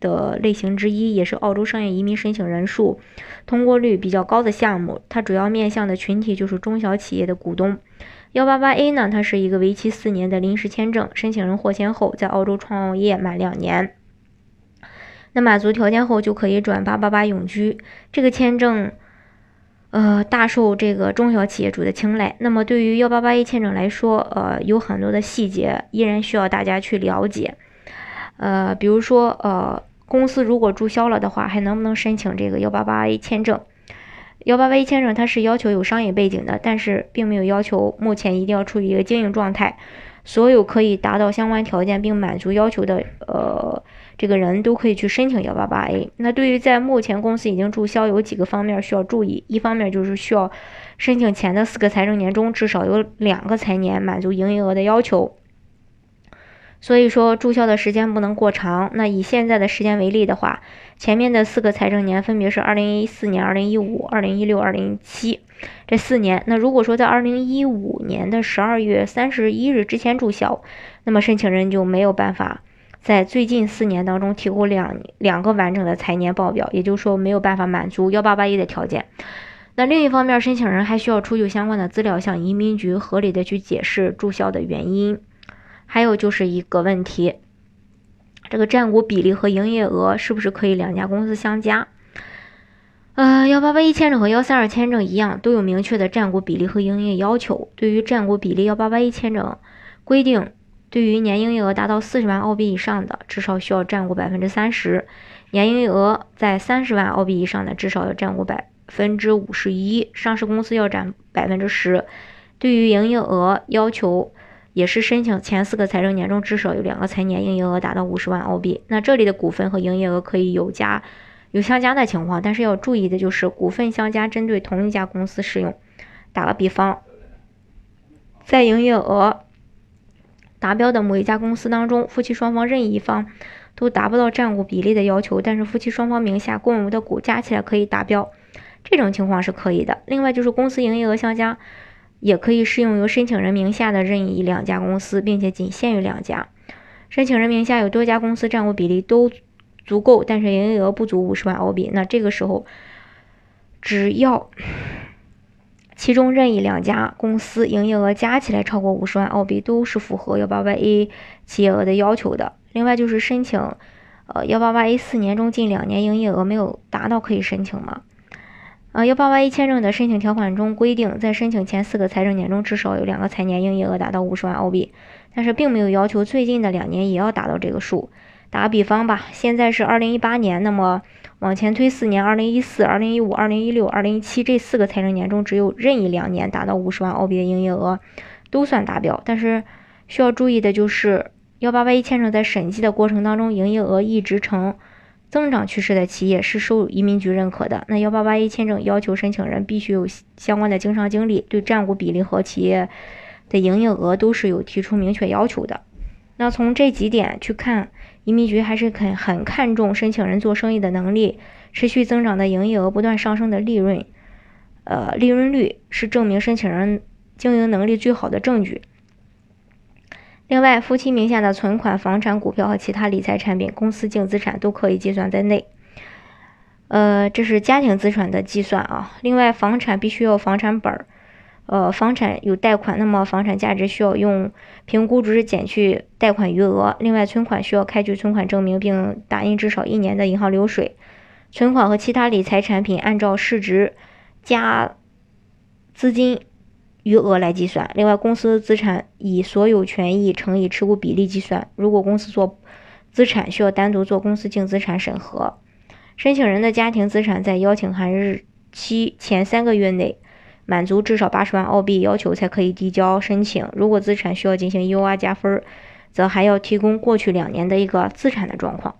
的类型之一，也是澳洲商业移民申请人数通过率比较高的项目。它主要面向的群体就是中小企业的股东。幺八八 A 呢，它是一个为期四年的临时签证，申请人获签后在澳洲创业满两年，那满足条件后就可以转八八八永居。这个签证，呃，大受这个中小企业主的青睐。那么对于幺八八 A 签证来说，呃，有很多的细节依然需要大家去了解。呃，比如说，呃。公司如果注销了的话，还能不能申请这个幺八八 A 签证？幺八八 A 签证它是要求有商业背景的，但是并没有要求目前一定要处于一个经营状态。所有可以达到相关条件并满足要求的呃这个人都可以去申请幺八八 A。那对于在目前公司已经注销，有几个方面需要注意。一方面就是需要申请前的四个财政年中至少有两个财年满足营业额的要求。所以说注销的时间不能过长。那以现在的时间为例的话，前面的四个财政年分别是二零一四年、二零一五、二零一六、二零一七这四年。那如果说在二零一五年的十二月三十一日之前注销，那么申请人就没有办法在最近四年当中提供两两个完整的财年报表，也就是说没有办法满足幺八八一的条件。那另一方面，申请人还需要出具相关的资料，向移民局合理的去解释注销的原因。还有就是一个问题，这个占股比例和营业额是不是可以两家公司相加？呃，幺八八一签证和幺三二签证一样，都有明确的占股比例和营业要求。对于占股比例，幺八八一签证规定，对于年营业额达到四十万澳币以上的，至少需要占股百分之三十；年营业额在三十万澳币以上的，至少要占股百分之五十一。上市公司要占百分之十。对于营业额要求。也是申请前四个财政年中至少有两个财年营业额达到五十万澳币。那这里的股份和营业额可以有加有相加的情况，但是要注意的就是股份相加针对同一家公司适用。打个比方，在营业额达标的某一家公司当中，夫妻双方任意一方都达不到占股比例的要求，但是夫妻双方名下共有的股加起来可以达标，这种情况是可以的。另外就是公司营业额相加。也可以适用于申请人名下的任意两家公司，并且仅限于两家。申请人名下有多家公司占股比例都足够，但是营业额不足五十万澳币，那这个时候只要其中任意两家公司营业额加起来超过五十万澳币，都是符合幺八八 A 企业额的要求的。另外就是申请呃幺八八 A 四年中近两年营业额没有达到可以申请吗？啊，幺八八一签证的申请条款中规定，在申请前四个财政年中至少有两个财年营业额达到五十万澳币，但是并没有要求最近的两年也要达到这个数。打个比方吧，现在是二零一八年，那么往前推四年，二零一四、二零一五、二零一六、二零一七这四个财政年中，只有任意两年达到五十万澳币的营业额，都算达标。但是需要注意的就是，幺八八一签证在审计的过程当中，营业额一直呈。增长趋势的企业是受移民局认可的。那幺八八一签证要求申请人必须有相关的经商经历，对占股比例和企业的营业额都是有提出明确要求的。那从这几点去看，移民局还是很很看重申请人做生意的能力，持续增长的营业额、不断上升的利润，呃，利润率是证明申请人经营能力最好的证据。另外，夫妻名下的存款、房产、股票和其他理财产品、公司净资产都可以计算在内。呃，这是家庭资产的计算啊。另外，房产必须要房产本儿，呃，房产有贷款，那么房产价值需要用评估值减去贷款余额。另外，存款需要开具存款证明，并打印至少一年的银行流水。存款和其他理财产品按照市值加资金。余额来计算。另外，公司资产以所有权益乘以持股比例计算。如果公司做资产，需要单独做公司净资产审核。申请人的家庭资产在邀请函日期前三个月内满足至少八十万澳币要求，才可以递交申请。如果资产需要进行 U R 加分，则还要提供过去两年的一个资产的状况。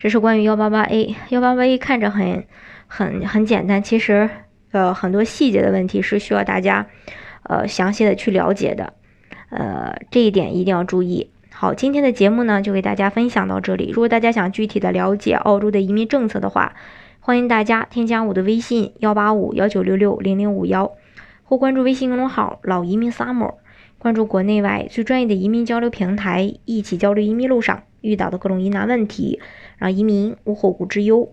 这是关于幺八八 A。幺八八 A 看着很很很简单，其实呃很多细节的问题是需要大家呃详细的去了解的，呃这一点一定要注意。好，今天的节目呢就给大家分享到这里。如果大家想具体的了解澳洲的移民政策的话，欢迎大家添加我的微信幺八五幺九六六零零五幺，或关注微信公众号老移民 summer，关注国内外最专业的移民交流平台，一起交流移民路上遇到的各种疑难问题，让移民无后顾之忧。